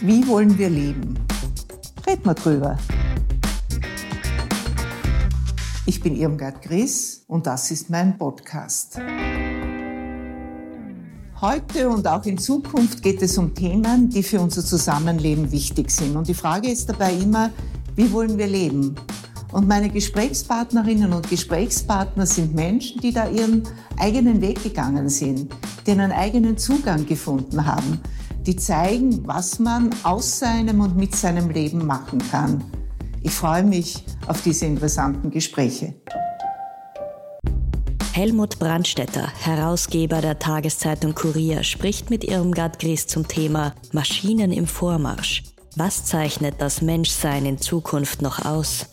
Wie wollen wir leben? Reden wir drüber. Ich bin Irmgard Gries und das ist mein Podcast. Heute und auch in Zukunft geht es um Themen, die für unser Zusammenleben wichtig sind. Und die Frage ist dabei immer, wie wollen wir leben? Und meine Gesprächspartnerinnen und Gesprächspartner sind Menschen, die da ihren eigenen Weg gegangen sind, die einen eigenen Zugang gefunden haben, die zeigen, was man aus seinem und mit seinem Leben machen kann. Ich freue mich auf diese interessanten Gespräche. Helmut Brandstetter, Herausgeber der Tageszeitung Kurier, spricht mit Irmgard Gries zum Thema Maschinen im Vormarsch. Was zeichnet das Menschsein in Zukunft noch aus?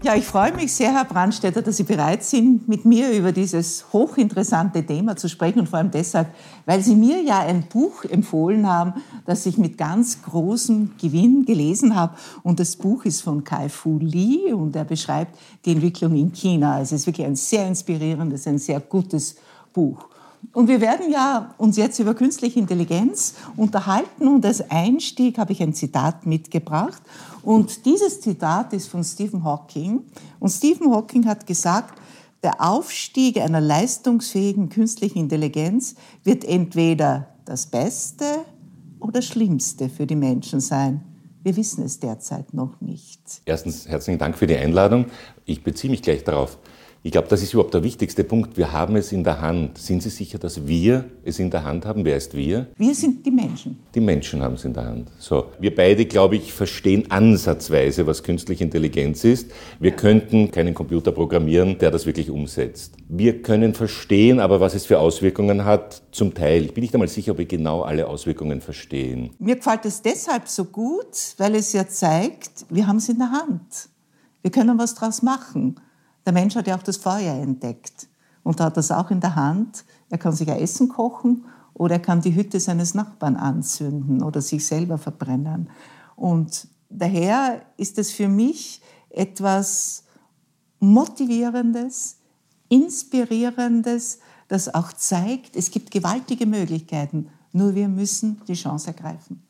Ja, ich freue mich sehr, Herr Brandstätter, dass Sie bereit sind, mit mir über dieses hochinteressante Thema zu sprechen und vor allem deshalb, weil Sie mir ja ein Buch empfohlen haben, das ich mit ganz großem Gewinn gelesen habe. Und das Buch ist von Kai Fu Lee und er beschreibt die Entwicklung in China. Also es ist wirklich ein sehr inspirierendes, ein sehr gutes Buch. Und wir werden ja uns jetzt über künstliche Intelligenz unterhalten und als Einstieg habe ich ein Zitat mitgebracht. Und dieses Zitat ist von Stephen Hawking. Und Stephen Hawking hat gesagt, der Aufstieg einer leistungsfähigen künstlichen Intelligenz wird entweder das Beste oder Schlimmste für die Menschen sein. Wir wissen es derzeit noch nicht. Erstens herzlichen Dank für die Einladung. Ich beziehe mich gleich darauf. Ich glaube, das ist überhaupt der wichtigste Punkt. Wir haben es in der Hand. Sind Sie sicher, dass wir es in der Hand haben? Wer ist wir? Wir sind die Menschen. Die Menschen haben es in der Hand. So. Wir beide, glaube ich, verstehen ansatzweise, was künstliche Intelligenz ist. Wir könnten keinen Computer programmieren, der das wirklich umsetzt. Wir können verstehen, aber was es für Auswirkungen hat, zum Teil. Ich bin nicht einmal sicher, ob wir genau alle Auswirkungen verstehen. Mir gefällt es deshalb so gut, weil es ja zeigt, wir haben es in der Hand. Wir können was draus machen. Der Mensch hat ja auch das Feuer entdeckt und hat das auch in der Hand. Er kann sich ein Essen kochen oder er kann die Hütte seines Nachbarn anzünden oder sich selber verbrennen. Und daher ist es für mich etwas Motivierendes, Inspirierendes, das auch zeigt, es gibt gewaltige Möglichkeiten, nur wir müssen die Chance ergreifen.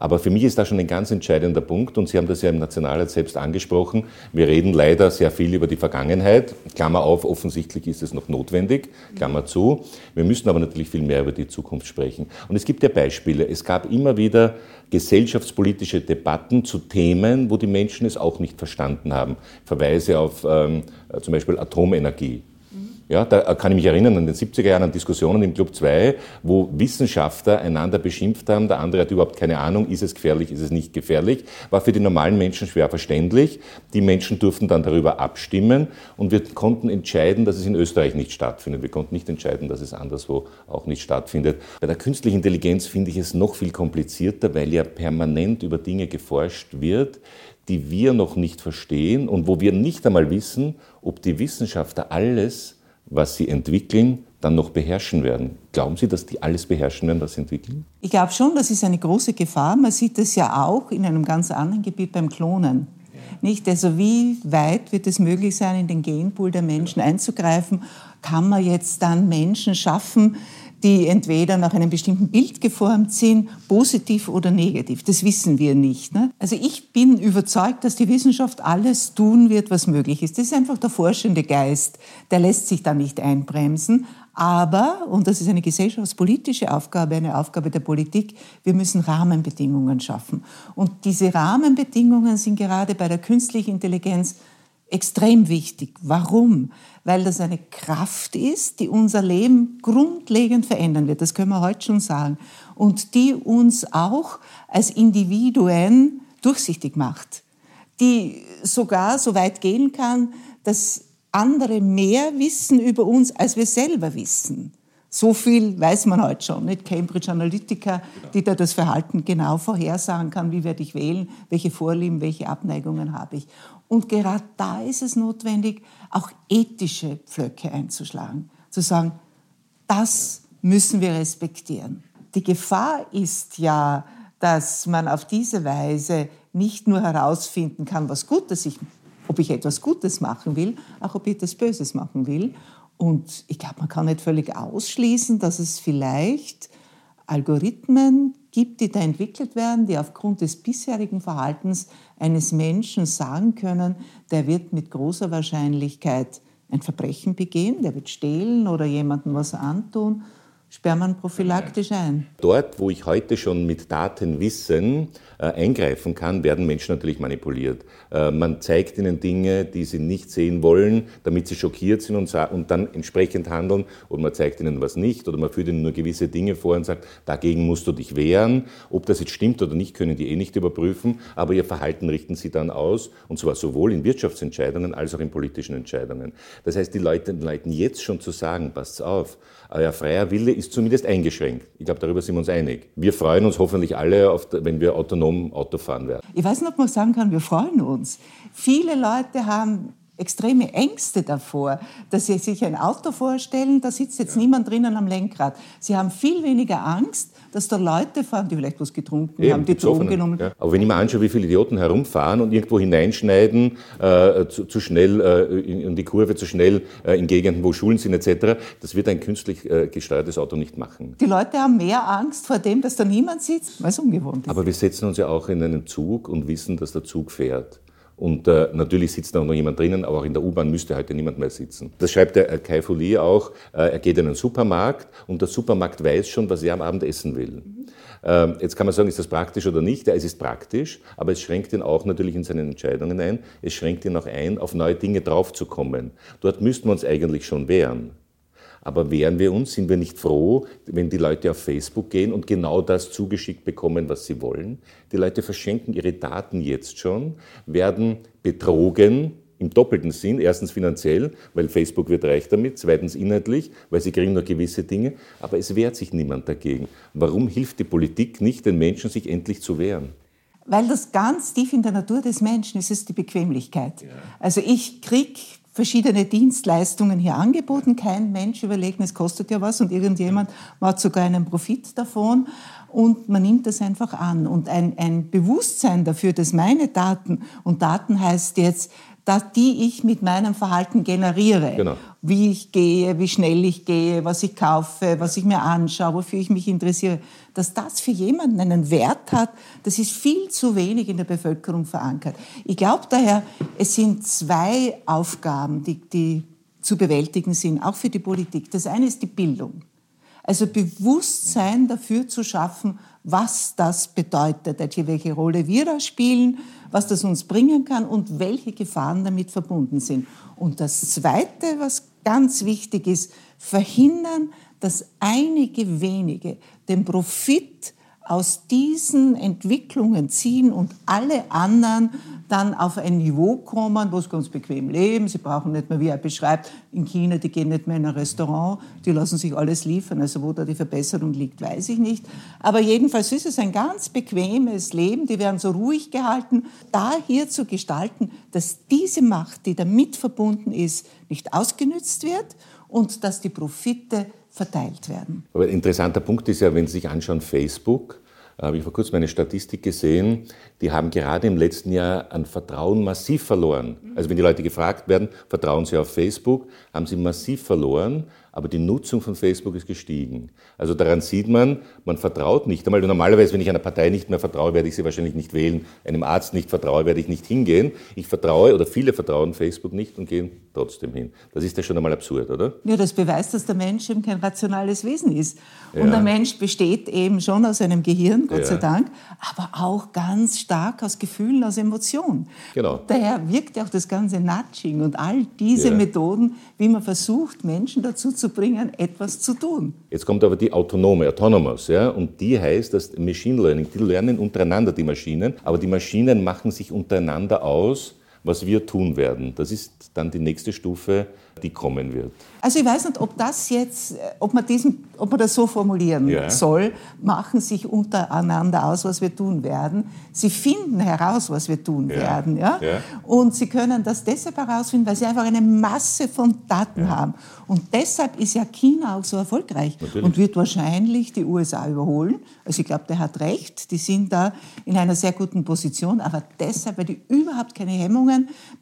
Aber für mich ist da schon ein ganz entscheidender Punkt, und Sie haben das ja im Nationalrat selbst angesprochen. Wir reden leider sehr viel über die Vergangenheit. Klammer auf, offensichtlich ist es noch notwendig, Klammer zu. Wir müssen aber natürlich viel mehr über die Zukunft sprechen. Und es gibt ja Beispiele. Es gab immer wieder gesellschaftspolitische Debatten zu Themen, wo die Menschen es auch nicht verstanden haben. Verweise auf ähm, zum Beispiel Atomenergie. Ja, da kann ich mich erinnern an den 70er Jahren an Diskussionen im Club 2, wo Wissenschaftler einander beschimpft haben, der andere hat überhaupt keine Ahnung, ist es gefährlich, ist es nicht gefährlich, war für die normalen Menschen schwer verständlich. Die Menschen durften dann darüber abstimmen und wir konnten entscheiden, dass es in Österreich nicht stattfindet. Wir konnten nicht entscheiden, dass es anderswo auch nicht stattfindet. Bei der künstlichen Intelligenz finde ich es noch viel komplizierter, weil ja permanent über Dinge geforscht wird, die wir noch nicht verstehen und wo wir nicht einmal wissen, ob die Wissenschaftler alles was sie entwickeln, dann noch beherrschen werden. Glauben Sie, dass die alles beherrschen werden, was sie entwickeln? Ich glaube schon, das ist eine große Gefahr. Man sieht das ja auch in einem ganz anderen Gebiet beim Klonen. Nicht? Also wie weit wird es möglich sein, in den Genpool der Menschen einzugreifen? Kann man jetzt dann Menschen schaffen, die entweder nach einem bestimmten Bild geformt sind, positiv oder negativ. Das wissen wir nicht. Ne? Also ich bin überzeugt, dass die Wissenschaft alles tun wird, was möglich ist. Das ist einfach der forschende Geist. Der lässt sich da nicht einbremsen. Aber, und das ist eine gesellschaftspolitische Aufgabe, eine Aufgabe der Politik, wir müssen Rahmenbedingungen schaffen. Und diese Rahmenbedingungen sind gerade bei der künstlichen Intelligenz extrem wichtig. Warum? Weil das eine Kraft ist, die unser Leben grundlegend verändern wird. Das können wir heute schon sagen. Und die uns auch als Individuen durchsichtig macht. Die sogar so weit gehen kann, dass andere mehr wissen über uns, als wir selber wissen. So viel weiß man heute schon, nicht? Cambridge Analytica, die da das Verhalten genau vorhersagen kann, wie werde ich wählen, welche Vorlieben, welche Abneigungen habe ich. Und gerade da ist es notwendig, auch ethische Pflöcke einzuschlagen, zu sagen, das müssen wir respektieren. Die Gefahr ist ja, dass man auf diese Weise nicht nur herausfinden kann, was Gutes ich, ob ich etwas Gutes machen will, auch ob ich etwas Böses machen will. Und ich glaube, man kann nicht völlig ausschließen, dass es vielleicht Algorithmen gibt, die da entwickelt werden, die aufgrund des bisherigen Verhaltens eines Menschen sagen können, der wird mit großer Wahrscheinlichkeit ein Verbrechen begehen, der wird stehlen oder jemandem was antun sperren man prophylaktisch ein. Dort, wo ich heute schon mit Datenwissen äh, eingreifen kann, werden Menschen natürlich manipuliert. Äh, man zeigt ihnen Dinge, die sie nicht sehen wollen, damit sie schockiert sind und, und, dann entsprechend handeln. Oder man zeigt ihnen was nicht oder man führt ihnen nur gewisse Dinge vor und sagt, dagegen musst du dich wehren. Ob das jetzt stimmt oder nicht, können die eh nicht überprüfen, aber ihr Verhalten richten sie dann aus und zwar sowohl in Wirtschaftsentscheidungen als auch in politischen Entscheidungen. Das heißt, die Leute leiten jetzt schon zu sagen, passt auf, euer freier Wille ist zumindest eingeschränkt. Ich glaube, darüber sind wir uns einig. Wir freuen uns hoffentlich alle, auf, wenn wir autonom Auto fahren werden. Ich weiß nicht, ob man sagen kann, wir freuen uns. Viele Leute haben extreme Ängste davor, dass sie sich ein Auto vorstellen, da sitzt jetzt ja. niemand drinnen am Lenkrad. Sie haben viel weniger Angst, dass da Leute fahren, die vielleicht was getrunken Eben, haben, die Drogen genommen ja. Aber wenn ich mir anschaue, wie viele Idioten herumfahren und irgendwo hineinschneiden, äh, zu, zu, schnell äh, in, in, die Kurve, zu schnell äh, in Gegenden, wo Schulen sind etc., das wird ein künstlich äh, gesteuertes Auto nicht machen. Die Leute haben mehr Angst vor dem, dass da niemand sitzt, weil es ungewohnt ist. Aber wir setzen uns ja auch in einen Zug und wissen, dass der Zug fährt. Und äh, natürlich sitzt da noch jemand drinnen, aber auch in der U-Bahn müsste heute niemand mehr sitzen. Das schreibt der äh, Kai Folie auch. Äh, er geht in einen Supermarkt und der Supermarkt weiß schon, was er am Abend essen will. Ähm, jetzt kann man sagen, ist das praktisch oder nicht? Ja, es ist praktisch, aber es schränkt ihn auch natürlich in seinen Entscheidungen ein. Es schränkt ihn auch ein, auf neue Dinge draufzukommen. Dort müssten wir uns eigentlich schon wehren. Aber wehren wir uns, sind wir nicht froh, wenn die Leute auf Facebook gehen und genau das zugeschickt bekommen, was sie wollen? Die Leute verschenken ihre Daten jetzt schon, werden betrogen, im doppelten Sinn. Erstens finanziell, weil Facebook wird reich damit. Zweitens inhaltlich, weil sie kriegen nur gewisse Dinge. Aber es wehrt sich niemand dagegen. Warum hilft die Politik nicht den Menschen, sich endlich zu wehren? Weil das ganz tief in der Natur des Menschen ist, ist die Bequemlichkeit. Ja. Also ich kriege verschiedene Dienstleistungen hier angeboten. Kein Mensch überlegt, es kostet ja was und irgendjemand macht sogar einen Profit davon und man nimmt das einfach an. Und ein, ein Bewusstsein dafür, dass meine Daten, und Daten heißt jetzt, dass die ich mit meinem Verhalten generiere. Genau. Wie ich gehe, wie schnell ich gehe, was ich kaufe, was ich mir anschaue, wofür ich mich interessiere. Dass das für jemanden einen Wert hat, das ist viel zu wenig in der Bevölkerung verankert. Ich glaube daher, es sind zwei Aufgaben, die, die zu bewältigen sind, auch für die Politik. Das eine ist die Bildung. Also Bewusstsein dafür zu schaffen, was das bedeutet, welche Rolle wir da spielen, was das uns bringen kann und welche Gefahren damit verbunden sind. Und das Zweite, was ganz wichtig ist, verhindern, dass einige wenige den Profit aus diesen Entwicklungen ziehen und alle anderen dann auf ein Niveau kommen, wo sie ganz bequem leben. Sie brauchen nicht mehr, wie er beschreibt, in China, die gehen nicht mehr in ein Restaurant, die lassen sich alles liefern. Also wo da die Verbesserung liegt, weiß ich nicht. Aber jedenfalls ist es ein ganz bequemes Leben. Die werden so ruhig gehalten. Da hier zu gestalten, dass diese Macht, die damit verbunden ist, nicht ausgenützt wird und dass die Profite verteilt werden. Aber ein interessanter Punkt ist ja, wenn Sie sich anschauen, Facebook, habe ich vor kurzem eine Statistik gesehen, die haben gerade im letzten Jahr an Vertrauen massiv verloren. Also wenn die Leute gefragt werden, vertrauen sie auf Facebook, haben sie massiv verloren aber die Nutzung von Facebook ist gestiegen. Also daran sieht man, man vertraut nicht einmal. Normalerweise, wenn ich einer Partei nicht mehr vertraue, werde ich sie wahrscheinlich nicht wählen. Einem Arzt nicht vertraue, werde ich nicht hingehen. Ich vertraue oder viele vertrauen Facebook nicht und gehen trotzdem hin. Das ist ja schon einmal absurd, oder? Ja, das beweist, dass der Mensch eben kein rationales Wesen ist. Und ja. der Mensch besteht eben schon aus einem Gehirn, Gott ja. sei Dank, aber auch ganz stark aus Gefühlen, aus Emotionen. Genau. Daher wirkt ja auch das ganze Nudging und all diese ja. Methoden, wie man versucht, Menschen dazu zu bringen, etwas zu tun. Jetzt kommt aber die autonome, autonomous, ja, und die heißt, dass Machine Learning, die lernen untereinander die Maschinen, aber die Maschinen machen sich untereinander aus, was wir tun werden. Das ist dann die nächste Stufe, die kommen wird. Also ich weiß nicht, ob das jetzt, ob man, diesen, ob man das so formulieren ja. soll, machen sich untereinander aus, was wir tun werden. Sie finden heraus, was wir tun ja. werden. Ja? ja? Und sie können das deshalb herausfinden, weil sie einfach eine Masse von Daten haben. Und deshalb ist ja China auch so erfolgreich Natürlich. und wird wahrscheinlich die USA überholen. Also ich glaube, der hat recht, die sind da in einer sehr guten Position, aber deshalb, weil die überhaupt keine Hemmungen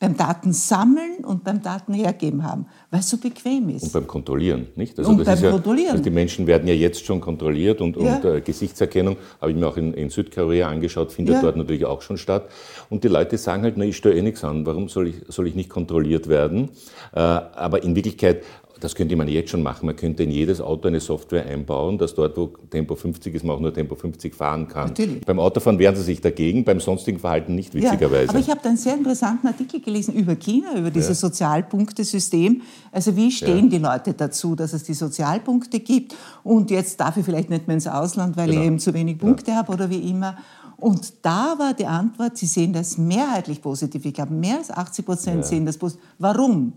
beim Datensammeln und beim Datenhergeben haben. weil es so bequem ist. Und beim Kontrollieren, nicht? Also und beim ja, Kontrollieren. Also die Menschen werden ja jetzt schon kontrolliert und, Ja. und äh, Gesichtserkennung, habe ich mir auch in, in Südkorea angeschaut, findet Ja. dort natürlich auch schon statt. Und die Leute sagen halt, na, ich stelle eh nichts an, warum soll ich, soll ich nicht kontrolliert werden? Äh, aber in Wirklichkeit, das könnte man jetzt schon machen. Man könnte in jedes Auto eine Software einbauen, dass dort, wo Tempo 50 ist, man auch nur Tempo 50 fahren kann. Natürlich. Beim Autofahren wehren sie sich dagegen, beim sonstigen Verhalten nicht, witzigerweise. Ja, aber ich habe da einen sehr interessanten Artikel gelesen über China, über dieses Sozialpunktesystem. Also wie stehen die Leute dazu, dass es die Sozialpunkte gibt und jetzt darf ich vielleicht nicht mehr ins Ausland, weil Genau. ich eben zu wenig Punkte habe oder wie immer. Und da war die Antwort, sie sehen das mehrheitlich positiv. Ich glaube, mehr als 80 Prozent sehen das positiv. Warum?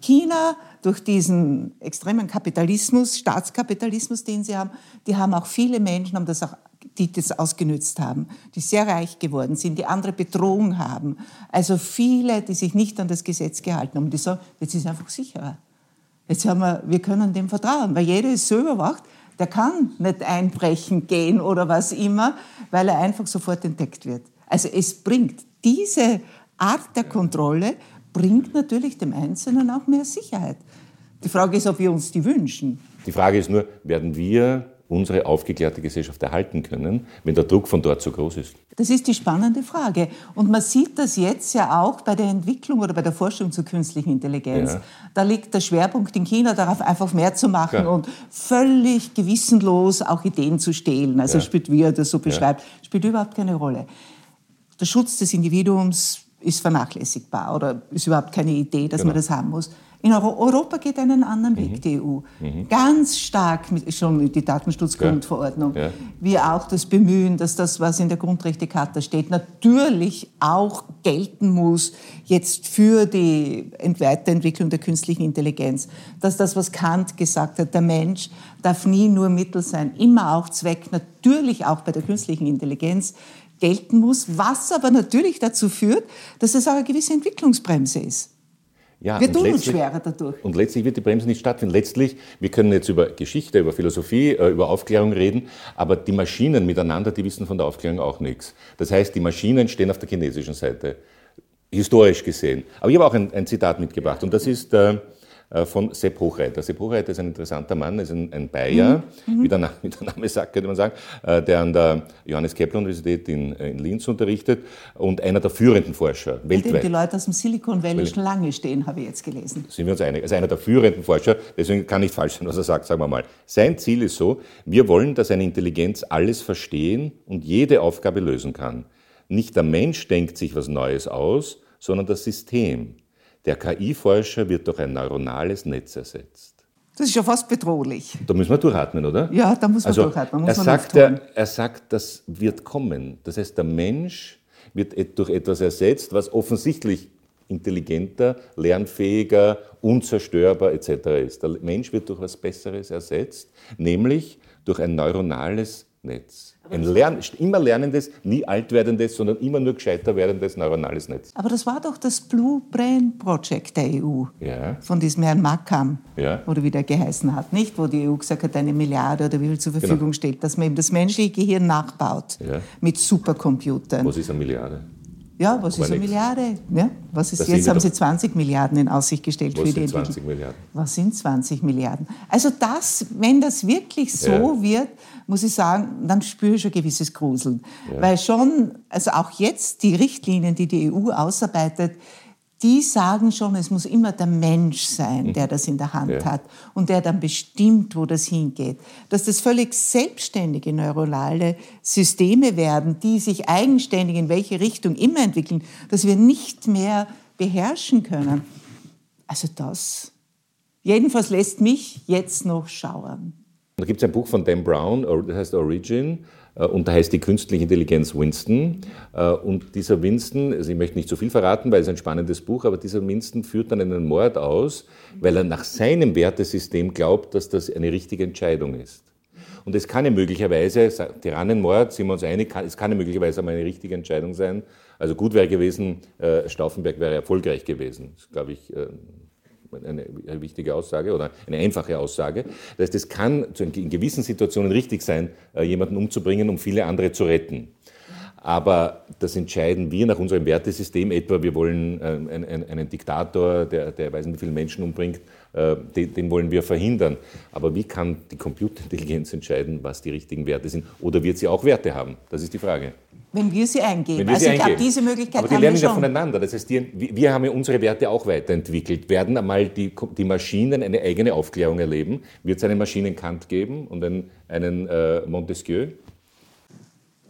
China, durch diesen extremen Kapitalismus, Staatskapitalismus, den sie haben, die haben auch viele Menschen, haben das auch, die das ausgenützt haben, die sehr reich geworden sind, die andere betrogen haben. Also viele, die sich nicht an das Gesetz gehalten haben, die sagen, jetzt ist es einfach sicherer. Jetzt haben wir, wir können dem vertrauen, weil jeder ist so überwacht, der kann nicht einbrechen gehen oder was immer, weil er einfach sofort entdeckt wird. Also es bringt diese Art der Kontrolle bringt natürlich dem Einzelnen auch mehr Sicherheit. Die Frage ist, ob wir uns die wünschen. Die Frage ist nur, werden wir unsere aufgeklärte Gesellschaft erhalten können, wenn der Druck von dort so groß ist? Das ist die spannende Frage. Und man sieht das jetzt ja auch bei der Entwicklung oder bei der Forschung zur künstlichen Intelligenz. Ja. Da liegt der Schwerpunkt in China darauf, einfach mehr zu machen Klar. und völlig gewissenlos auch Ideen zu stehlen. Also Ja. spielt, wie er das so beschreibt, spielt überhaupt keine Rolle. Der Schutz des Individuums ist vernachlässigbar oder ist überhaupt keine Idee, dass man Genau. das haben muss. In Euro Europa geht einen anderen Weg, die EU. Ganz stark mit, schon die Datenschutzgrundverordnung, Ja. wie auch das Bemühen, dass das, was in der Grundrechtecharta steht, natürlich auch gelten muss jetzt für die Ent- Weiterentwicklung der künstlichen Intelligenz. Dass das, was Kant gesagt hat, der Mensch darf nie nur Mittel sein, immer auch Zweck, natürlich auch bei der künstlichen Intelligenz gelten muss, was aber natürlich dazu führt, dass es auch eine gewisse Entwicklungsbremse ist. Ja, Wir tun uns schwerer dadurch. Und letztlich wird die Bremse nicht stattfinden. Letztlich, wir können jetzt über Geschichte, über Philosophie, äh, über Aufklärung reden, aber die Maschinen miteinander, die wissen von der Aufklärung auch nichts. Das heißt, die Maschinen stehen auf der chinesischen Seite, historisch gesehen. Aber ich habe auch ein, ein Zitat mitgebracht und das ist äh, von Sepp Hochreiter. Sepp Hochreiter ist ein interessanter Mann, ist ein, ein Bayer, wie, der Name, wie der Name sagt, könnte man sagen, äh, der an der Johannes Kepler Universität in, in Linz unterrichtet und einer der führenden Forscher Bei dem weltweit. die Leute aus dem Silicon Valley schon lange stehen, habe ich jetzt gelesen. sind wir uns einig. Also einer der führenden Forscher, deswegen kann nicht falsch sein, was er sagt, sagen wir mal. Sein Ziel ist so, wir wollen, dass eine Intelligenz alles verstehen und jede Aufgabe lösen kann. Nicht der Mensch denkt sich was Neues aus, sondern das System. Der KI-Forscher wird durch ein neuronales Netz ersetzt. Das ist ja fast bedrohlich. Da müssen wir durchatmen, oder? Ja, da muss man Also, durchatmen, er, muss man sagt, er, er sagt, das wird kommen. Das heißt, der Mensch wird durch etwas ersetzt, was offensichtlich intelligenter, lernfähiger, unzerstörbar etc. ist. Der Mensch wird durch etwas Besseres ersetzt, nämlich durch ein neuronales Netz. Ein Lern, immer lernendes, nie alt werdendes, sondern immer nur gescheiter werdendes neuronales Netz. Aber das war doch das Blue Brain Project der EU. Ja. Von diesem Herrn Makam, Ja. oder wie der geheißen hat, nicht? Wo die EU gesagt hat, eine Milliarde oder wie viel zur Verfügung Genau. steht, dass man eben das menschliche Gehirn nachbaut Ja. mit Supercomputern. Was ist eine Milliarde? Ja, was ist eine nix. Milliarde? Ja, was ist, Das jetzt haben Sie 20 Milliarden in Aussicht gestellt Was für die sind Entwicklung. 20 Milliarden? Was sind 20 Milliarden? Also das, wenn das wirklich so Ja. wird, muss ich sagen, dann spüre ich schon gewisses Gruseln. Weil schon, also auch jetzt die Richtlinien, die die EU ausarbeitet, die sagen schon, es muss immer der Mensch sein, der das in der Hand Mhm. Ja. hat und der dann bestimmt, wo das hingeht. Dass das völlig selbstständige neuronale Systeme werden, die sich eigenständig in welche Richtung immer entwickeln, dass wir nicht mehr beherrschen können. Also das, jedenfalls lässt mich jetzt noch schauern. Da gibt es ein Buch von Dan Brown, das heißt Origin, und da heißt die künstliche Intelligenz Winston. Äh, Und dieser Winston, also ich möchte nicht zu viel verraten, weil es ein spannendes Buch, aber dieser Winston führt dann einen Mord aus, weil er nach seinem Wertesystem glaubt, dass das eine richtige Entscheidung ist. Und es kann ja möglicherweise, Tyrannenmord, sind wir uns einig, es kann ja möglicherweise einmal eine richtige Entscheidung sein. Also gut wäre gewesen, äh, Stauffenberg wäre erfolgreich gewesen. Das glaube ich, äh, eine, wichtige Aussage oder eine einfache Aussage. Das heißt, es kann in gewissen Situationen richtig sein, äh, jemanden umzubringen, um viele andere zu retten. Aber das entscheiden wir nach unserem Wertesystem, etwa wir wollen einen, einen Diktator, der, der weiß nicht, wie viele Menschen umbringt, äh, den, den, wollen wir verhindern. Aber wie kann die Computerintelligenz entscheiden, was die richtigen Werte sind? Oder wird sie auch Werte haben? Das ist die Frage. Wenn wir sie eingeben. Wir also sie ich glaube, diese Möglichkeit Aber die lernen ja voneinander. Das heißt, die, wir haben ja unsere Werte auch weiterentwickelt. Werden einmal die, die Maschinen eine eigene Aufklärung erleben? Wird es einen Maschinenkant geben und einen, einen äh, Montesquieu?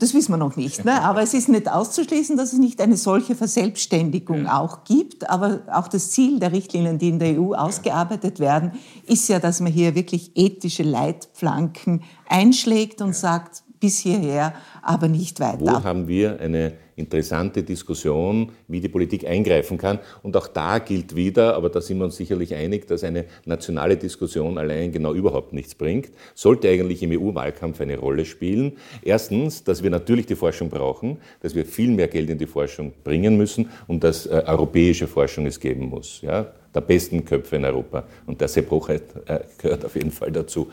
Das wissen wir noch nicht. Ne? Aber es ist nicht auszuschließen, dass es nicht eine solche Verselbstständigung ja. auch gibt. Aber auch das Ziel der Richtlinien, die in der EU ausgearbeitet werden, ist ja, dass man hier wirklich ethische Leitplanken einschlägt und ja. sagt, bis hierher, aber nicht weiter. Wo haben wir eine interessante Diskussion, wie die Politik eingreifen kann? Und auch da gilt wieder, aber da sind wir uns sicherlich einig, dass eine nationale Diskussion allein genau überhaupt nichts bringt, sollte eigentlich im EU-Wahlkampf eine Rolle spielen. Erstens, dass wir natürlich die Forschung brauchen, dass wir viel mehr Geld in die Forschung bringen müssen und dass äh, europäische Forschung es geben muss. Ja? Der besten Köpfe in Europa. Und der Sepp Hochheit äh, gehört auf jeden Fall dazu.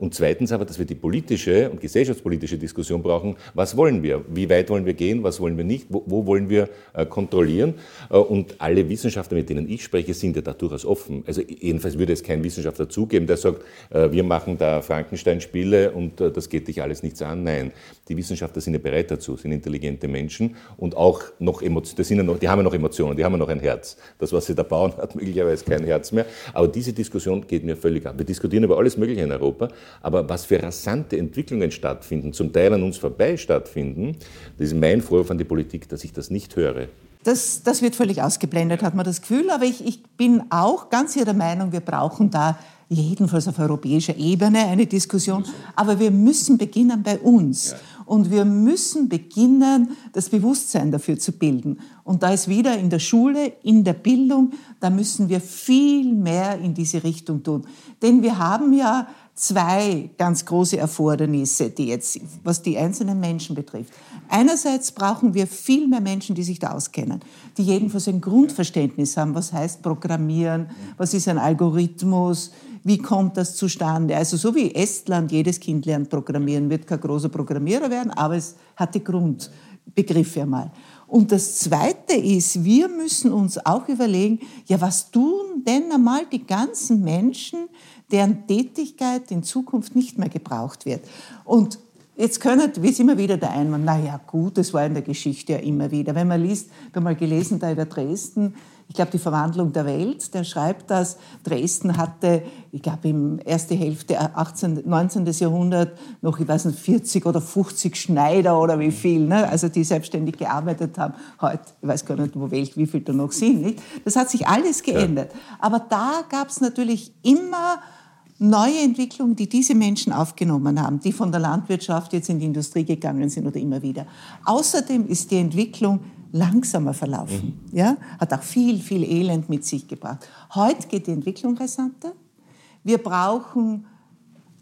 Und zweitens aber, dass wir die politische und gesellschaftspolitische Diskussion brauchen. Was wollen wir? Wie weit wollen wir gehen? Was wollen wir nicht? Wo, wo wollen wir äh, kontrollieren? Äh, und alle Wissenschaftler, mit denen ich spreche, sind ja da durchaus offen. Also jedenfalls würde es kein Wissenschaftler zugeben, der sagt, äh, wir machen da Frankenstein-Spiele und das geht dich alles nichts an. Nein, die Wissenschaftler sind ja bereit dazu, sind intelligente Menschen und auch noch Emotionen, ja die haben ja noch Emotionen, die haben ja noch ein Herz. Das, was sie da bauen, hat möglicherweise kein Herz mehr. Aber diese Diskussion geht mir völlig ab. Wir diskutieren über alles Mögliche in Europa, aber was für rasante Entwicklungen stattfinden, zum Teil an uns vorbei stattfinden, das ist mein Vorwurf an die Politik, dass ich das nicht höre. Das, das wird völlig ausgeblendet, hat man das Gefühl. Aber ich, ich bin auch ganz hier der Meinung, wir brauchen da jedenfalls auf europäischer Ebene eine Diskussion. Aber wir müssen beginnen bei uns. Und wir müssen beginnen, das Bewusstsein dafür zu bilden. Und da ist wieder in der Schule, in der Bildung, da müssen wir viel mehr in diese Richtung tun. Denn wir haben ja zwei ganz große Erfordernisse, die jetzt, was die einzelnen Menschen betrifft. Einerseits brauchen wir viel mehr Menschen, die sich da auskennen, die jedenfalls ein Grundverständnis haben, was heißt Programmieren, was ist ein Algorithmus, wie kommt das zustande. Also so wie Estland, jedes Kind lernt Programmieren, wird kein großer Programmierer werden, aber es hat die Grundbegriffe einmal. Und das Zweite ist, wir müssen uns auch überlegen, ja, was tun denn einmal die ganzen Menschen, deren Tätigkeit in Zukunft nicht mehr gebraucht wird. Und Jetzt können, wie ist immer wieder der Einwand, na ja, gut, das war in der Geschichte ja immer wieder. Wenn man liest, ich habe mal gelesen, da über Dresden, ich glaube, die Verwandlung der Welt, der schreibt, dass Dresden hatte, ich glaube, im erste Hälfte 18, 19. Jahrhundert noch, ich weiß nicht, 40 oder 50 Schneider oder wie viel, ne? also die selbstständig gearbeitet haben. Heute, ich weiß gar nicht, wo Welt, wie viel da noch sind. Nicht? Das hat sich alles geändert. Ja. Aber da gab es natürlich immer neue Entwicklungen, die diese Menschen aufgenommen haben, die von der Landwirtschaft jetzt in die Industrie gegangen sind oder immer wieder. Außerdem ist die Entwicklung langsamer verlaufen. Mhm. Ja? Hat auch viel, viel Elend mit sich gebracht. Heute geht die Entwicklung rasanter. Wir brauchen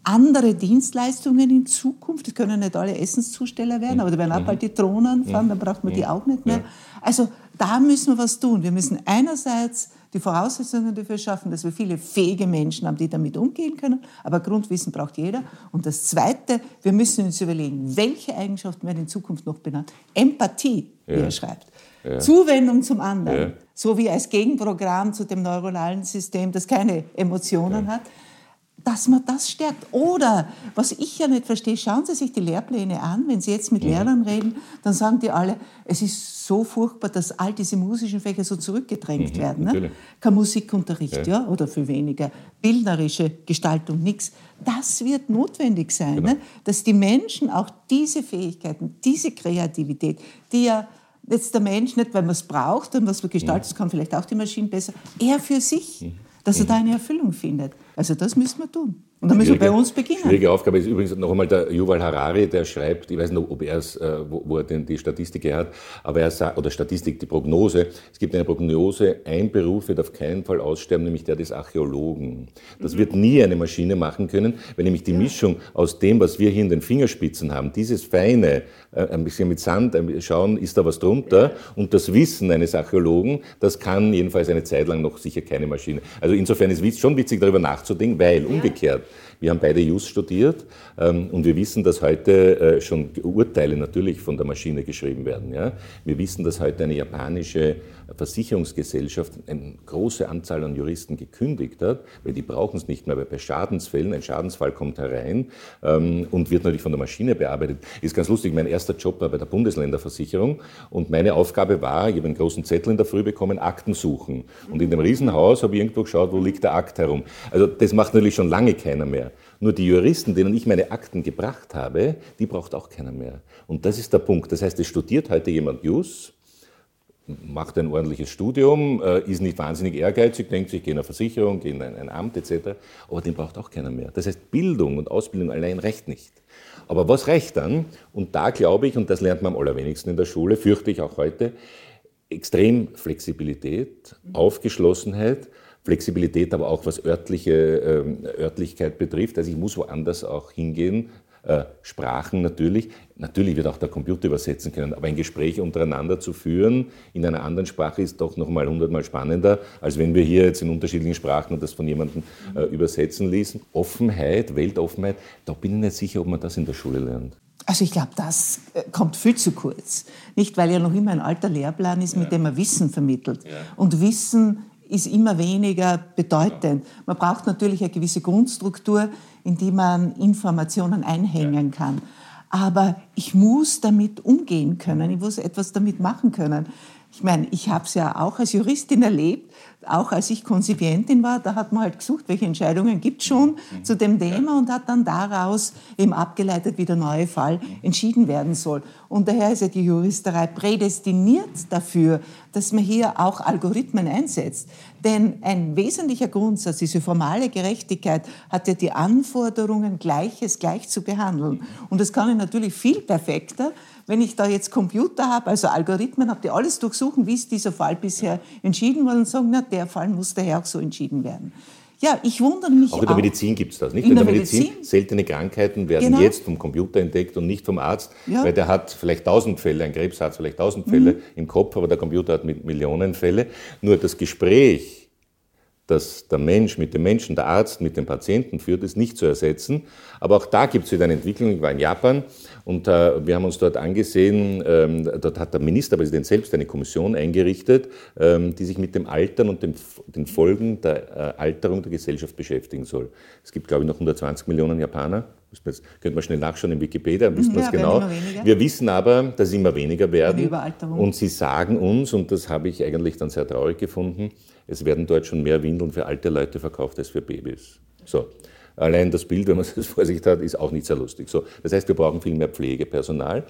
andere Dienstleistungen in Zukunft. Es können nicht alle Essenszusteller werden, aber da werden auch mhm. bald die Drohnen fahren, dann braucht man die mhm. auch nicht mehr. Also da müssen wir was tun. Wir müssen einerseits die Voraussetzungen dafür schaffen, dass wir viele fähige Menschen haben, die damit umgehen können. Aber Grundwissen braucht jeder. Und das Zweite, wir müssen uns überlegen, welche Eigenschaften werden in Zukunft noch benannt. Empathie, ja. wie er schreibt. Ja. Zuwendung zum anderen, ja. so wie als Gegenprogramm zu dem neuronalen System, das keine Emotionen hat dass man das stärkt. Oder, was ich ja nicht verstehe, schauen Sie sich die Lehrpläne an, wenn Sie jetzt mit ja. Lehrern reden, dann sagen die alle, es ist so furchtbar, dass all diese musischen Fächer so zurückgedrängt mhm, werden. Ne? Kein Musikunterricht, ja. ja. oder viel weniger. Bildnerische Gestaltung, nichts. Das wird notwendig sein, genau. ne? dass die Menschen auch diese Fähigkeiten, diese Kreativität, die ja jetzt der Mensch nicht, weil man es braucht und was man gestaltet, mhm. kann vielleicht auch die Maschine besser, er für sich. Mhm dass er da eine Erfüllung findet. Also das müssen wir tun. Und dann müssen wir bei uns beginnen. Schwierige Aufgabe ist übrigens noch einmal der Yuval Harari, der schreibt, ich weiß nicht, ob er es, äh, wo, wo er denn die Statistik her hat, aber er sagt, oder Statistik, die Prognose, es gibt eine Prognose, ein Beruf wird auf keinen Fall aussterben, nämlich der des Archäologen. Das wird nie eine Maschine machen können, weil nämlich die Mischung aus dem, was wir hier in den Fingerspitzen haben, dieses feine, äh, ein bisschen mit Sand schauen, ist da was drunter, und das Wissen eines Archäologen, das kann jedenfalls eine Zeit lang noch sicher keine Maschine. Also insofern ist es schon witzig, darüber nachzudenken, weil umgekehrt, Wir haben beide Jus studiert ähm, und wir wissen, dass heute äh, schon Urteile natürlich von der Maschine geschrieben werden. Ja? Wir wissen, dass heute eine japanische Versicherungsgesellschaft eine große Anzahl an Juristen gekündigt hat, weil die brauchen es nicht mehr, weil bei Schadensfällen, ein Schadensfall kommt herein ähm, und wird natürlich von der Maschine bearbeitet. Ist ganz lustig, mein erster Job war bei der Bundesländerversicherung und meine Aufgabe war, ich habe einen großen Zettel in der Früh bekommen, Akten suchen. Und in dem Riesenhaus habe ich irgendwo geschaut, wo liegt der Akt herum. Also das macht natürlich schon lange keiner mehr. Nur die Juristen, denen ich meine Akten gebracht habe, die braucht auch keiner mehr. Und das ist der Punkt. Das heißt, es studiert heute jemand Jus, macht ein ordentliches Studium, äh, ist nicht wahnsinnig ehrgeizig, denkt sich, gehe in eine Versicherung, gehe in ein Amt etc., aber den braucht auch keiner mehr. Das heißt, Bildung und Ausbildung allein reicht nicht. Aber was reicht dann? Und da glaube ich, und das lernt man am allerwenigsten in der Schule, fürchte ich auch heute, extrem Flexibilität, Aufgeschlossenheit, Flexibilität aber auch was örtliche ähm, Örtlichkeit betrifft. Also ich muss woanders auch hingehen, äh, Sprachen natürlich. Natürlich wird auch der Computer übersetzen können, aber ein Gespräch untereinander zu führen in einer anderen Sprache ist doch noch mal hundertmal spannender, als wenn wir hier jetzt in unterschiedlichen Sprachen das von jemandem äh, übersetzen ließen. Offenheit, Weltoffenheit, da bin ich nicht sicher, ob man das in der Schule lernt. Also ich glaube, das äh, kommt viel zu kurz. Nicht, weil ja noch immer ein alter Lehrplan ist, ja. mit dem man Wissen vermittelt. Ja. Und Wissen ist immer weniger bedeutend. Man braucht natürlich eine gewisse Grundstruktur, in die man Informationen einhängen kann. Aber ich muss damit umgehen können, ich muss etwas damit machen können. Ich meine, ich habe es ja auch als Juristin erlebt, auch als ich Konzipientin war, da hat man halt gesucht, welche Entscheidungen gibt es schon mhm. zu dem Thema und hat dann daraus eben abgeleitet, wie der neue Fall entschieden werden soll. Und daher ist ja die Juristerei prädestiniert dafür, dass man hier auch Algorithmen einsetzt. Denn ein wesentlicher Grundsatz, diese formale Gerechtigkeit, hat ja die Anforderungen, Gleiches gleich zu behandeln. Und das kann ich natürlich viel perfekter, wenn ich da jetzt Computer habe, also Algorithmen habe, die alles durchsuchen, wie ist dieser Fall bisher entschieden worden und sagen, na, der Fall muss daher auch so entschieden werden. Ja, ich wundere mich auch. in der Medizin gibt es das, nicht? In, in der, der Medizin, Medizin, seltene Krankheiten werden genau. jetzt vom Computer entdeckt und nicht vom Arzt, ja. weil der hat vielleicht tausend Fälle, ein Krebs hat vielleicht tausend Fälle mhm. im Kopf, aber der Computer hat Millionen Fälle. Nur das Gespräch das der Mensch mit dem Menschen, der Arzt mit dem Patienten führt, ist nicht zu ersetzen. Aber auch da gibt es wieder eine Entwicklung. Ich war in Japan und äh, wir haben uns dort angesehen, ähm, dort hat der Ministerpräsident selbst eine Kommission eingerichtet, ähm, die sich mit dem Altern und dem, den Folgen der äh, Alterung der Gesellschaft beschäftigen soll. Es gibt, glaube ich, noch 120 Millionen Japaner. Das könnte man schnell nachschauen in Wikipedia, wissen wir ja, es genau. Wir wissen aber, dass es immer weniger werden. Und sie sagen uns, und das habe ich eigentlich dann sehr traurig gefunden, es werden dort schon mehr Windeln für alte Leute verkauft als für Babys. So. Allein das Bild, wenn man es vor sich hat, ist auch nicht sehr lustig. So. Das heißt, wir brauchen viel mehr Pflegepersonal.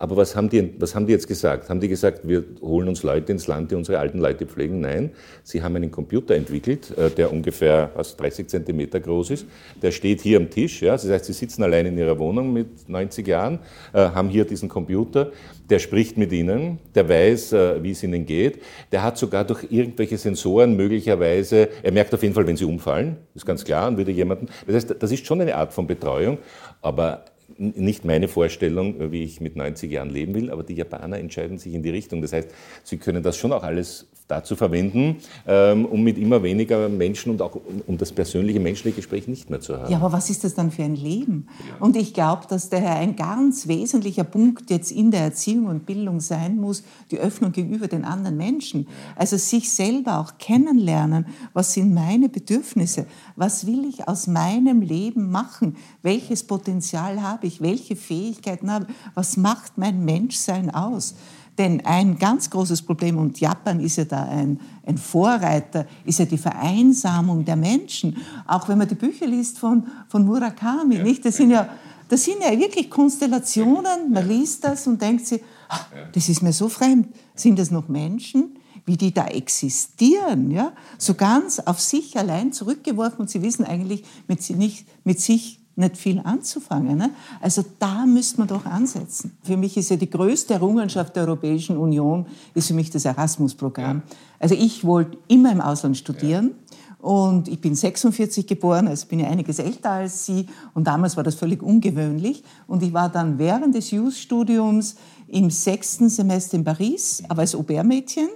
Aber was haben, die, was haben die jetzt gesagt? Haben die gesagt, wir holen uns Leute ins Land, die unsere alten Leute pflegen? Nein, sie haben einen Computer entwickelt, äh, der ungefähr was, 30 Zentimeter groß ist. Der steht hier am Tisch. Ja? Das heißt, sie sitzen allein in ihrer Wohnung mit 90 Jahren, äh, haben hier diesen Computer. Der spricht mit ihnen, der weiß, äh, wie es ihnen geht. Der hat sogar durch irgendwelche Sensoren möglicherweise, er merkt auf jeden Fall, wenn sie umfallen, ist ganz klar, und würde jemanden. Das heißt, das ist schon eine Art von Betreuung, aber nicht meine Vorstellung, wie ich mit 90 Jahren leben will, aber die Japaner entscheiden sich in die Richtung. Das heißt, sie können das schon auch alles dazu verwenden, ähm, um mit immer weniger Menschen und auch um das persönliche menschliche Gespräch nicht mehr zu haben. Ja, aber was ist das dann für ein Leben? Und ich glaube, dass daher ein ganz wesentlicher Punkt jetzt in der Erziehung und Bildung sein muss, die Öffnung gegenüber den anderen Menschen. Also sich selber auch kennenlernen, was sind meine Bedürfnisse, was will ich aus meinem Leben machen, welches Potenzial habe ich, welche Fähigkeiten habe ich, was macht mein Menschsein aus. Denn ein ganz großes Problem, und Japan ist ja da ein, ein Vorreiter, ist ja die Vereinsamung der Menschen. Auch wenn man die Bücher liest von, von Murakami, ja. nicht? Das sind ja, das sind ja wirklich Konstellationen, man liest das und denkt sich, ach, das ist mir so fremd. Sind das noch Menschen? wie die da existieren, ja, so ganz auf sich allein zurückgeworfen und sie wissen eigentlich mit, nicht, mit sich nicht viel anzufangen. Ne? Also da müsste man doch ansetzen. Für mich ist ja die größte Errungenschaft der Europäischen Union, ist für mich das Erasmus-Programm. Ja. Also ich wollte immer im Ausland studieren. Ja. Und ich bin 46 geboren, also bin ja einiges älter als Sie. Und damals war das völlig ungewöhnlich. Und ich war dann während des Jus-Studiums im sechsten Semester in Paris, aber als Au-pair-Mädchen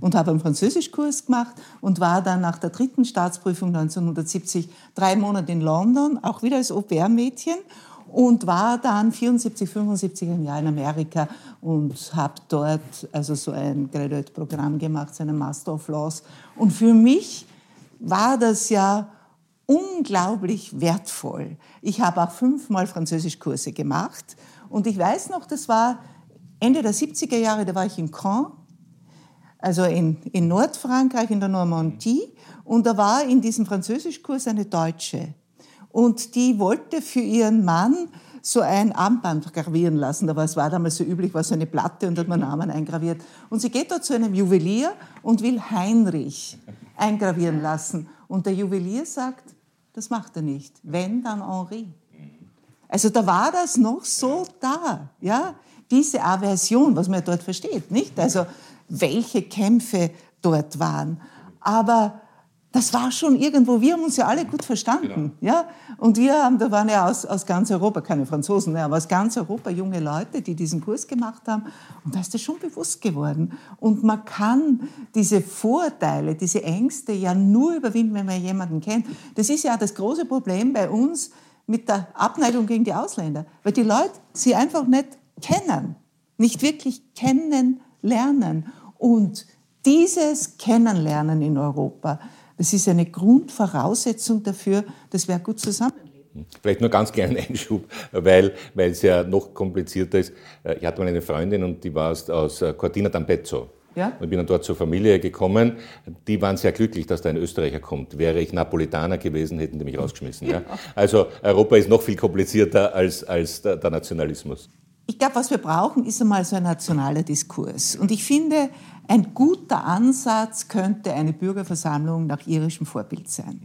und habe einen Französischkurs gemacht und war dann nach der dritten Staatsprüfung 1970 drei Monate in London, auch wieder als Au-pair-Mädchen und war dann 74, 75 ein Jahr in Amerika und habe dort also so ein Graduate-Programm gemacht, so einen Master of Laws. Und für mich war das ja unglaublich wertvoll. Ich habe auch fünfmal Französischkurse gemacht und ich weiß noch, das war Ende der 70er Jahre, da war ich in Caen, also in, in Nordfrankreich, in der Normandie und da war in diesem Französischkurs eine Deutsche und die wollte für ihren Mann so ein Armband gravieren lassen. Aber es war damals so üblich, war so eine Platte und hat man Namen eingraviert. Und sie geht dort zu einem Juwelier und will Heinrich eingravieren lassen. Und der Juwelier sagt, das macht er nicht. Wenn, dann Henri. Also da war das noch so da, ja, diese Aversion, was man dort versteht, nicht? Also welche Kämpfe dort waren. Aber das war schon irgendwo, wir haben uns ja alle gut verstanden. Genau. Ja? Und wir haben, da waren ja aus, aus ganz Europa, keine Franzosen, aber aus ganz Europa junge Leute, die diesen Kurs gemacht haben. Und da ist das schon bewusst geworden. Und man kann diese Vorteile, diese Ängste ja nur überwinden, wenn man jemanden kennt. Das ist ja das große Problem bei uns mit der Abneigung gegen die Ausländer. Weil die Leute sie einfach nicht kennen, nicht wirklich kennenlernen. Und dieses Kennenlernen in Europa, das ist eine Grundvoraussetzung dafür, dass wir gut zusammenleben. Vielleicht nur ganz kleinen Einschub, weil, weil es ja noch komplizierter ist. Äh, ich hatte mal eine Freundin und die war aus, äh, Cortina d'Ampezzo. Ja? Und bin dann dort zur Familie gekommen. Die waren sehr glücklich, dass da ein Österreicher kommt. Wäre ich Napolitaner gewesen, hätten die mich rausgeschmissen. Ja. Also Europa ist noch viel komplizierter als, als der Nationalismus. Ich glaube, was wir brauchen, ist einmal so ein nationaler Diskurs. Und ich finde, ein guter Ansatz könnte eine Bürgerversammlung nach irischem Vorbild sein.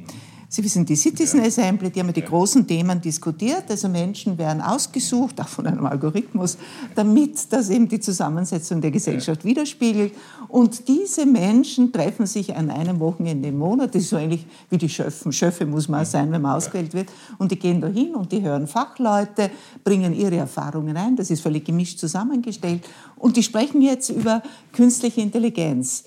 Sie wissen, die Citizen Assembly, die haben ja die großen Themen diskutiert. Also Menschen werden ausgesucht, auch von einem Algorithmus, damit das eben die Zusammensetzung der Gesellschaft widerspiegelt. Und diese Menschen treffen sich an einem Wochenende im Monat. Das ist so ähnlich wie die Schöffen. Schöffe muss man sein, wenn man ausgewählt wird. Und die gehen da hin und die hören Fachleute, bringen ihre Erfahrungen ein. Das ist völlig gemischt zusammengestellt. Und die sprechen jetzt über künstliche Intelligenz.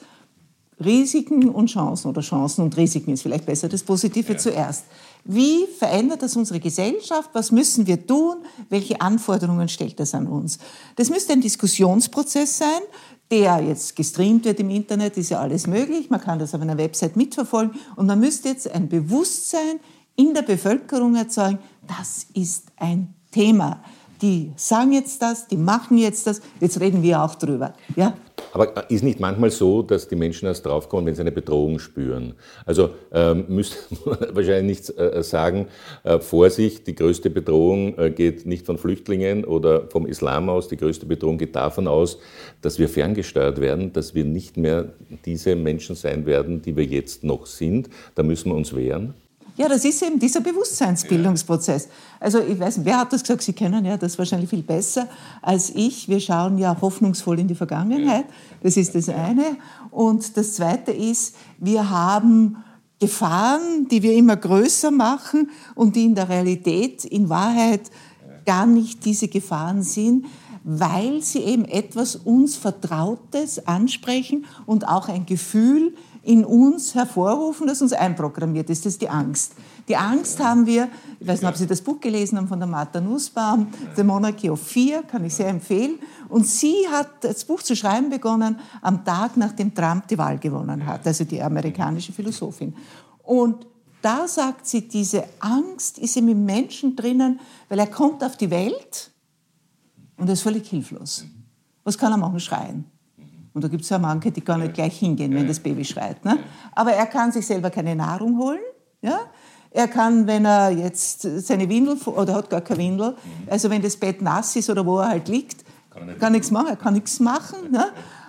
Risiken und Chancen oder Chancen und Risiken ist vielleicht besser das Positive ja. zuerst. Wie verändert das unsere Gesellschaft? Was müssen wir tun? Welche Anforderungen stellt das an uns? Das müsste ein Diskussionsprozess sein, der jetzt gestreamt wird im Internet, ist ja alles möglich. Man kann das auf einer Website mitverfolgen und man müsste jetzt ein Bewusstsein in der Bevölkerung erzeugen, das ist ein Thema. Die sagen jetzt das, die machen jetzt das, jetzt reden wir auch drüber. Ja? Aber ist nicht manchmal so, dass die Menschen erst draufkommen, wenn sie eine Bedrohung spüren? Also ähm, müsste man wahrscheinlich nicht äh, sagen, äh, Vorsicht, die größte Bedrohung äh, geht nicht von Flüchtlingen oder vom Islam aus, die größte Bedrohung geht davon aus, dass wir ferngesteuert werden, dass wir nicht mehr diese Menschen sein werden, die wir jetzt noch sind. Da müssen wir uns wehren. Ja, das ist eben dieser Bewusstseinsbildungsprozess. Also ich weiß, wer hat das gesagt? Sie kennen ja das wahrscheinlich viel besser als ich. Wir schauen ja hoffnungsvoll in die Vergangenheit. Das ist das eine. Und das zweite ist, wir haben Gefahren, die wir immer größer machen und die in der Realität in Wahrheit gar nicht diese Gefahren sind, weil sie eben etwas uns Vertrautes ansprechen und auch ein Gefühl in uns hervorrufen, das uns einprogrammiert ist. Das ist die Angst. Die Angst haben wir, ich weiß nicht, ob Sie das Buch gelesen haben von der Martha Nussbaum, The Monarchy of Fear, kann ich sehr empfehlen. Und sie hat das Buch zu schreiben begonnen am Tag, nachdem Trump die Wahl gewonnen hat, also die amerikanische Philosophin. Und da sagt sie, diese Angst ist im Menschen drinnen, weil er kommt auf die Welt und er ist völlig hilflos. Was kann er machen? Schreien. Und da gibt es ja manche, die gar nicht gleich hingehen, wenn das Baby schreit. Ne? Aber er kann sich selber keine Nahrung holen. Ja? Er kann, wenn er jetzt seine Windel, oder hat gar keine Windel, also wenn das Bett nass ist oder wo er halt liegt, kann, kann nichts machen, er kann nichts machen. Ne?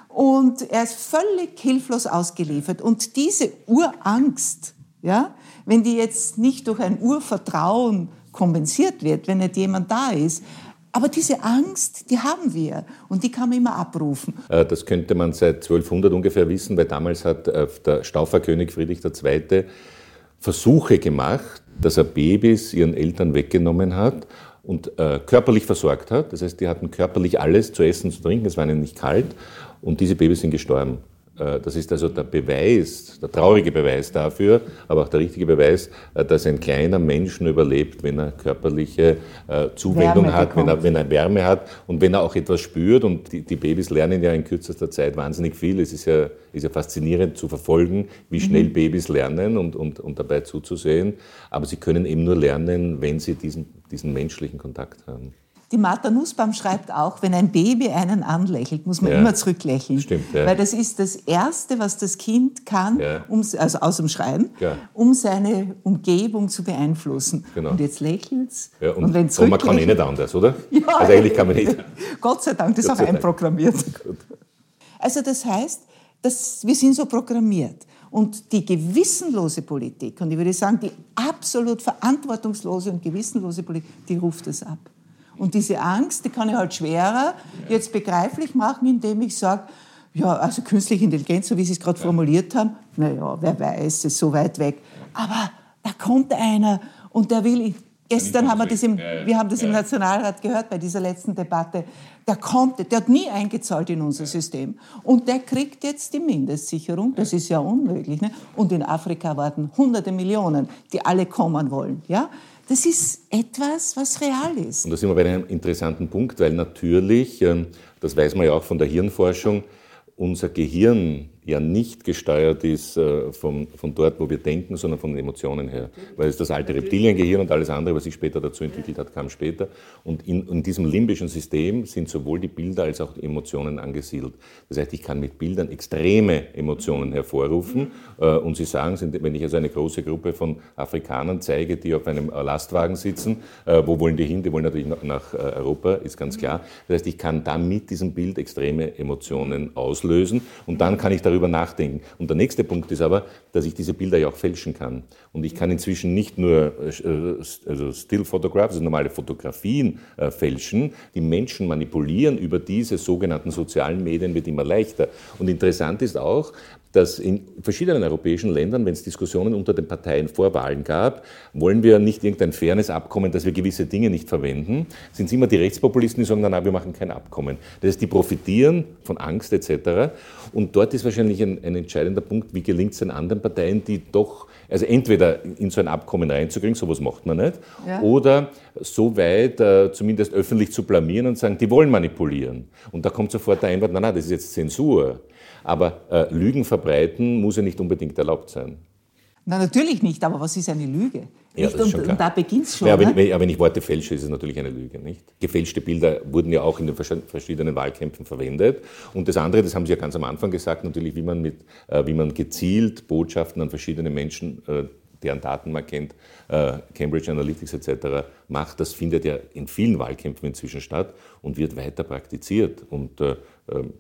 Und er ist völlig hilflos ausgeliefert. Und diese Urangst, ja, wenn die jetzt nicht durch ein Urvertrauen kompensiert wird, wenn nicht jemand da ist, aber diese Angst, die haben wir und die kann man immer abrufen. Äh, das könnte man seit 1200 ungefähr wissen, weil damals hat äh, der Stauferkönig Friedrich II. Versuche gemacht, dass er Babys ihren Eltern weggenommen hat und äh, körperlich versorgt hat. Das heißt, die hatten körperlich alles zu essen, zu trinken, es war ihnen nicht kalt und diese Babys sind gestorben. Äh, das ist also der Beweis, der traurige Beweis dafür, aber auch der richtige Beweis, äh, dass ein kleiner Mensch nur überlebt, wenn er körperliche äh, Zuwendung Wärme hat, wenn er, wenn er Wärme hat und wenn er auch etwas spürt. Und die, die, Babys lernen ja in kürzester Zeit wahnsinnig viel. Es ist ja, ist ja faszinierend zu verfolgen, wie schnell mhm. Babys lernen und, und, und dabei zuzusehen. Aber sie können eben nur lernen, wenn sie diesen, diesen menschlichen Kontakt haben. Die Martha Nussbaum schreibt auch, wenn ein Baby einen anlächelt, muss man ja. immer zurücklächeln. Stimmt, ja. Weil das ist das Erste, was das Kind kann, ja. um, also aus dem Schreien, um seine Umgebung zu beeinflussen. Genau. Und jetzt lächelt es. Ja, und, und, wenn und man kann eh nicht anders, oder? Ja, also eigentlich kann man nicht. Gott sei Dank, das ist auch einprogrammiert. Also das heißt, dass wir sind so programmiert. Und die gewissenlose Politik, und ich würde sagen, die absolut verantwortungslose und gewissenlose Politik, die ruft es ab. Und diese Angst, die kann ich halt schwerer jetzt begreiflich machen, indem ich sage, ja, also künstliche Intelligenz, so wie Sie es gerade formuliert haben, naja, wer weiß, es ist so weit weg. Aber da kommt einer und der will, gestern haben wir das im, wir haben das im Nationalrat gehört bei dieser letzten Debatte, der kommt, der hat nie eingezahlt in unser System. Und der kriegt jetzt die Mindestsicherung, das ist ja unmöglich. Ne? Und in Afrika warten hunderte Millionen, die alle kommen wollen. Ja? Das ist etwas, was real ist. Und da sind wir bei einem interessanten Punkt, weil natürlich, ähm, das weiß man ja auch von der Hirnforschung, unser Gehirn ja nicht gesteuert ist äh, von, von dort, wo wir denken, sondern von den Emotionen her. Weil es das alte Reptiliengehirn und alles andere, was sich später dazu entwickelt hat, kam später. Und in, in diesem limbischen System sind sowohl die Bilder als auch die Emotionen angesiedelt. Das heißt, ich kann mit Bildern extreme Emotionen hervorrufen. Äh, und Sie sagen, wenn ich also eine große Gruppe von Afrikanern zeige, die auf einem Lastwagen sitzen, äh, wo wollen die hin? Die wollen natürlich nach Europa, ist ganz klar. Das heißt, ich kann da mit diesem Bild extreme Emotionen auslösen und dann kann ich darüber darüber nachdenken. Und der nächste Punkt ist aber, dass ich diese Bilder ja auch fälschen kann. Und ich kann inzwischen nicht nur äh, also Still Photographs, also normale Fotografien äh, fälschen, die Menschen manipulieren über diese sogenannten sozialen Medien wird immer leichter. Und interessant ist auch, dass in verschiedenen europäischen Ländern, wenn es Diskussionen unter den Parteien vor Wahlen gab, wollen wir nicht irgendein Fairness-Abkommen, dass wir gewisse Dinge nicht verwenden, sind es immer die Rechtspopulisten, die sagen, nein, nein, wir machen kein Abkommen. Das heißt, die profitieren von Angst etc. Und dort ist wahrscheinlich ein, ein entscheidender Punkt, wie gelingt es den anderen Parteien, die doch, also entweder in so ein Abkommen reinzukriegen, sowas macht man nicht, ja. oder so weit äh, zumindest öffentlich zu blamieren und sagen, die wollen manipulieren. Und da kommt sofort der Einwand, nein, nein, das ist jetzt Zensur. Aber äh, Lügen verbreiten muss ja nicht unbedingt erlaubt sein. Na, natürlich nicht, aber was ist eine Lüge? Ja, schon klar. Und da beginnt es schon. Ja, wenn, ne? wenn, ich Worte fälsche, ist es natürlich eine Lüge. Nicht? Gefälschte Bilder wurden ja auch in den verschiedenen Wahlkämpfen verwendet. Und das andere, das haben Sie ja ganz am Anfang gesagt, natürlich, wie man, mit, äh, wie man gezielt Botschaften an verschiedene Menschen äh, deren Daten man kennt, äh, Cambridge Analytics etc. macht, das findet ja in vielen Wahlkämpfen inzwischen statt und wird weiter praktiziert. Und äh,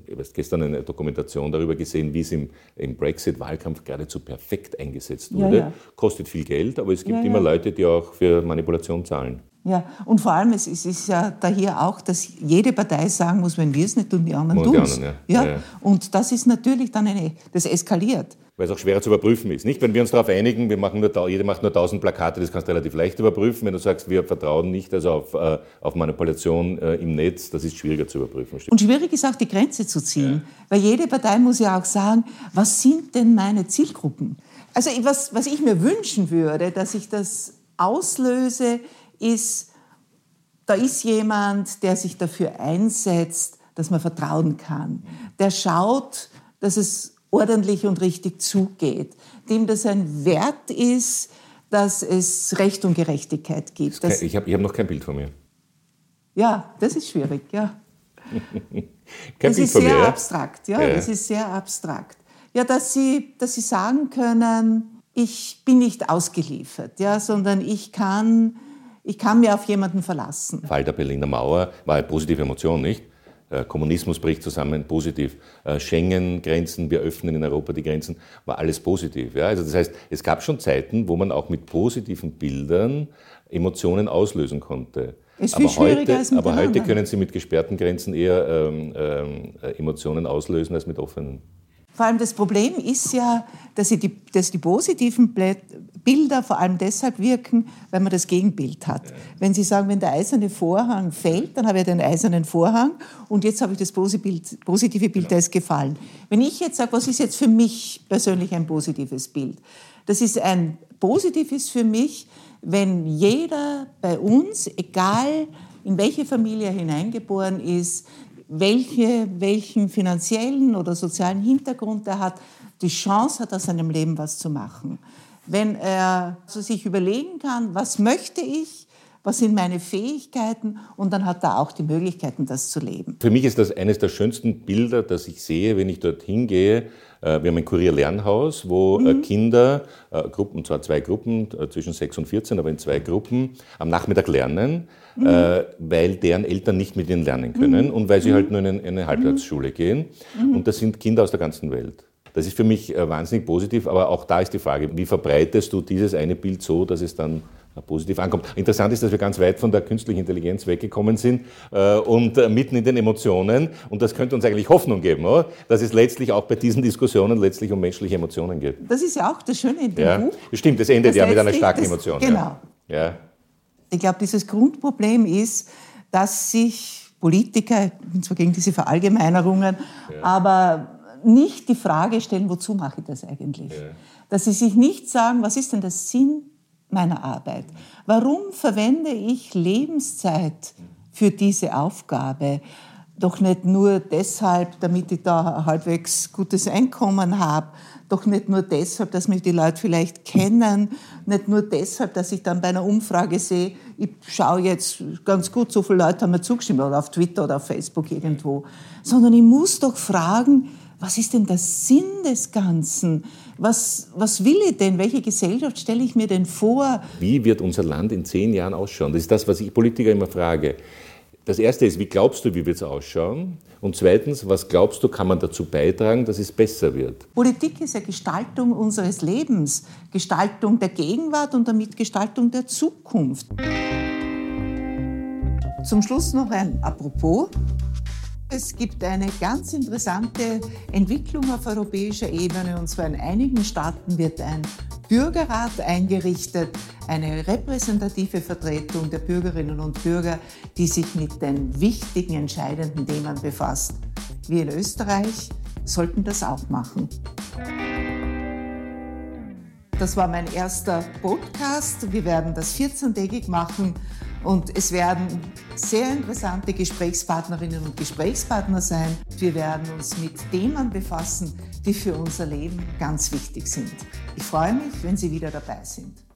ich habe gestern eine Dokumentation darüber gesehen, wie es im, im Brexit-Wahlkampf geradezu perfekt eingesetzt wurde. Ja, ja. Kostet viel Geld, aber es gibt ja, immer Leute, die auch für Manipulation zahlen. Ja, und vor allem, es ist, es ist ja daher auch, dass jede Partei sagen muss, wenn wir es nicht tun, die anderen tun es. Ja. Ja, Und das ist natürlich dann eine, das eskaliert weil es auch schwerer zu überprüfen ist. Nicht, wenn wir uns darauf einigen, wir machen nur, jeder macht nur 1000 Plakate, das kannst du relativ leicht überprüfen. Wenn du sagst, wir vertrauen nicht also auf, äh, auf Manipulation äh, im Netz, das ist schwieriger zu überprüfen. Und schwierig ist auch die Grenze zu ziehen, ja. weil jede Partei muss ja auch sagen, was sind denn meine Zielgruppen? Also was, was ich mir wünschen würde, dass ich das auslöse, ist, da ist jemand, der sich dafür einsetzt, dass man vertrauen kann. Der schaut, dass es ordentlich und richtig zugeht, dem das ein Wert ist, dass es Recht und Gerechtigkeit gibt. Kein, ich habe hab noch kein Bild von mir. Ja, das ist schwierig, ja. kein das Bild ist sehr mir, abstrakt, ja, ja, das ist sehr abstrakt. Ja, dass Sie, dass Sie sagen können, ich bin nicht ausgeliefert, ja, sondern ich kann, ich kann mir auf jemanden verlassen. Fall der Berliner Mauer war eine positive Emotion, nicht? Äh, Kommunismus bricht zusammen, positiv. Äh, Schengen-Grenzen, wir öffnen in Europa die Grenzen, war alles positiv. Ja? Also das heißt, es gab schon Zeiten, wo man auch mit positiven Bildern Emotionen auslösen konnte. Ist aber heute, aber heute können Sie mit gesperrten Grenzen eher ähm, ähm, Emotionen auslösen als mit offenen. Vor allem das Problem ist ja, dass die, dass die positiven Bilder vor allem deshalb wirken, weil man das Gegenbild hat. Wenn Sie sagen, wenn der eiserne Vorhang fällt, dann habe ich den eisernen Vorhang und jetzt habe ich das positive Bild, der ist gefallen. Wenn ich jetzt sage, was ist jetzt für mich persönlich ein positives Bild? Das ist ein positives für mich, wenn jeder bei uns, egal in welche Familie er hineingeboren ist, welche, welchen finanziellen oder sozialen Hintergrund er hat, die Chance hat, aus seinem Leben was zu machen. Wenn er also sich überlegen kann, was möchte ich, was sind meine Fähigkeiten und dann hat er auch die Möglichkeiten, das zu leben. Für mich ist das eines der schönsten Bilder, das ich sehe, wenn ich dorthin gehe. Äh, wir haben ein Kurier-Lernhaus, wo äh, mhm. Kinder, äh, Gruppen, zwar zwei Gruppen, zwischen 6 und 14, aber in zwei Gruppen, am Nachmittag lernen, mhm. weil deren Eltern nicht mit ihnen lernen können mhm. und weil sie halt nur in eine Halbtagsschule gehen. Mhm. Und das sind Kinder aus der ganzen Welt. Das ist für mich wahnsinnig positiv, aber auch da ist die Frage, wie verbreitest du dieses eine Bild so, dass es dann positiv ankommt. Interessant ist, dass wir ganz weit von der künstlichen Intelligenz weggekommen sind äh, und äh, mitten in den Emotionen. Und das könnte uns eigentlich Hoffnung geben, oder? dass es letztlich auch bei diesen Diskussionen letztlich um menschliche Emotionen geht. Das ist ja auch das Schöne in dem ja. Buch. Stimmt, es endet ja mit einer starken das, Emotion. Genau. Ja. ja. Ich glaube, dieses Grundproblem ist, dass sich Politiker, ich bin zwar gegen diese Verallgemeinerungen, ja. aber nicht die Frage stellen, wozu mache ich das eigentlich? Dass sie sich nicht sagen, was ist denn der Sinn meiner Arbeit? Warum verwende ich Lebenszeit für diese Aufgabe? Doch nicht nur deshalb, damit ich da halbwegs gutes Einkommen habe, doch nicht nur deshalb, dass mich die Leute vielleicht kennen, nicht nur deshalb, dass ich dann bei einer Umfrage sehe, ich schaue jetzt ganz gut, so viele Leute haben mir zugestimmt, oder auf Twitter oder auf Facebook irgendwo, sondern ich muss doch fragen, was ist denn der Sinn des Ganzen? Was, was will ich denn? Welche Gesellschaft stelle ich mir denn vor? Wie wird unser Land in zehn Jahren ausschauen? Das ist das, was ich Politiker immer frage. Das erste ist, wie glaubst du, wie wird es ausschauen? Und zweitens, was glaubst du, kann man dazu beitragen, dass es besser wird? Politik ist ja Gestaltung unseres Lebens, Gestaltung der Gegenwart und damit Gestaltung der Zukunft. Zum Schluss noch ein Apropos. Es gibt eine ganz interessante Entwicklung auf europäischer Ebene und zwar in einigen Staaten wird ein Bürgerrat eingerichtet, eine repräsentative Vertretung der Bürgerinnen und Bürger, die sich mit den wichtigen, entscheidenden Themen befasst. Wir in Österreich sollten das auch machen. Das war mein erster Podcast. Wir werden das 14-tägig machen. Und es werden sehr interessante Gesprächspartnerinnen und Gesprächspartner sein. Wir werden uns mit Themen befassen, die für unser Leben ganz wichtig sind. Ich freue mich, wenn Sie wieder dabei sind.